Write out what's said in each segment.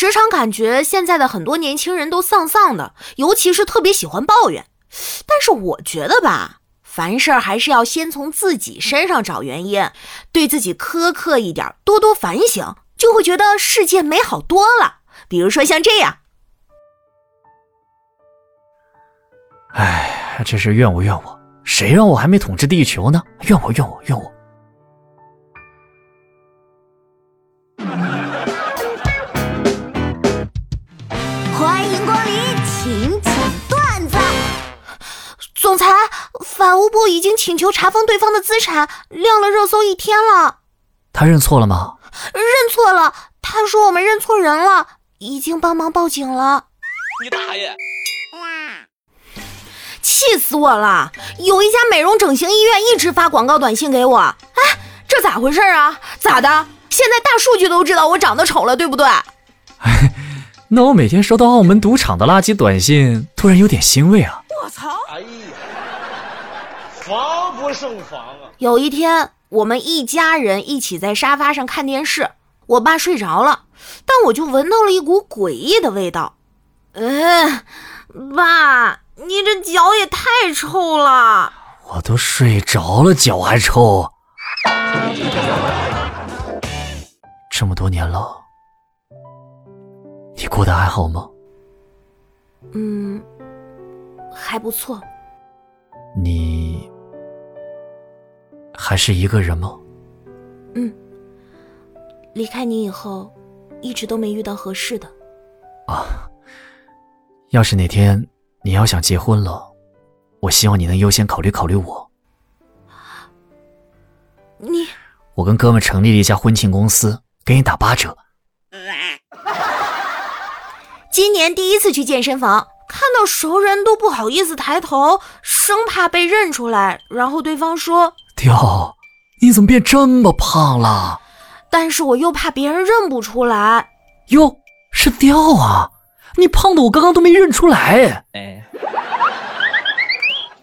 时常感觉现在的很多年轻人都丧丧的，尤其是特别喜欢抱怨。但是我觉得吧，凡事还是要先从自己身上找原因，对自己苛刻一点，多多反省，就会觉得世界美好多了。比如说像这样。哎，这是怨我怨我，谁让我还没统治地球呢？怨我怨我怨我！欢迎光临，请讲段子。总裁，法务部已经请求查封对方的资产，亮了热搜一天了。他认错了吗？认错了，他说我们认错人了，已经帮忙报警了。你大爷！气死我了！有一家美容整形医院一直发广告短信给我，哎，这咋回事啊？咋的？现在大数据都知道我长得丑了，对不对？那我每天收到澳门赌场的垃圾短信，突然有点欣慰啊！我操！哎呀，防不胜防啊！有一天，我们一家人一起在沙发上看电视，我爸睡着了，但我就闻到了一股诡异的味道。嗯，爸。你这脚也太臭了！我都睡着了，脚还臭。这么多年了，你过得还好吗？嗯，还不错。你还是一个人吗？嗯，离开你以后，一直都没遇到合适的。啊，要是哪天……你要想结婚了，我希望你能优先考虑考虑我。你，我跟哥们成立了一家婚庆公司，给你打八折。年第一次去健身房，看到熟人都不好意思抬头，生怕被认出来。然后对方说：“雕，你怎么变这么胖了？”但是我又怕别人认不出来。哟，是雕啊！你胖的我刚刚都没认出来哎！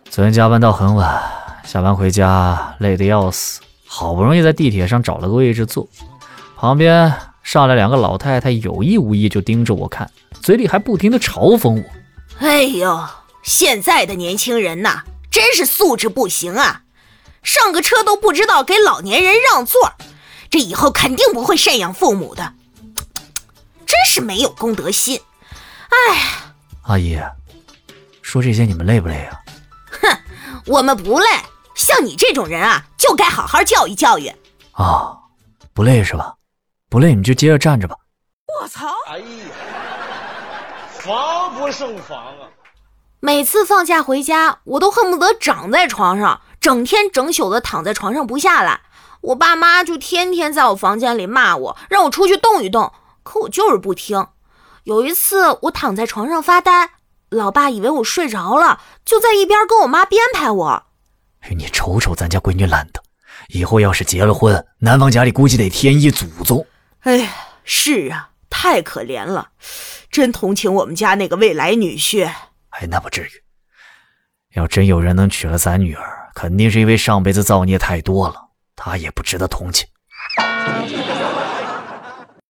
昨天加班到很晚，下班回家累得要死，好不容易在地铁上找了个位置坐，旁边上来两个老太太，有意无意就盯着我看，嘴里还不停的嘲讽我。哎呦，现在的年轻人呐，真是素质不行啊！上个车都不知道给老年人让座，这以后肯定不会赡养父母的，真是没有公德心。哎，阿姨，说这些你们累不累啊？哼，我们不累。像你这种人啊，就该好好教育教育。啊，不累是吧？不累你就接着站着吧。我操！哎呀，防不胜防啊！每次放假回家，我都恨不得长在床上，整天整宿的躺在床上不下来。我爸妈就天天在我房间里骂我，让我出去动一动，可我就是不听。有一次，我躺在床上发呆，老爸以为我睡着了，就在一边跟我妈编排我。你瞅瞅咱家闺女懒的，以后要是结了婚，男方家里估计得添一祖宗。哎呀，是啊，太可怜了，真同情我们家那个未来女婿。哎，那不至于。要真有人能娶了咱女儿，肯定是因为上辈子造孽太多了，他也不值得同情。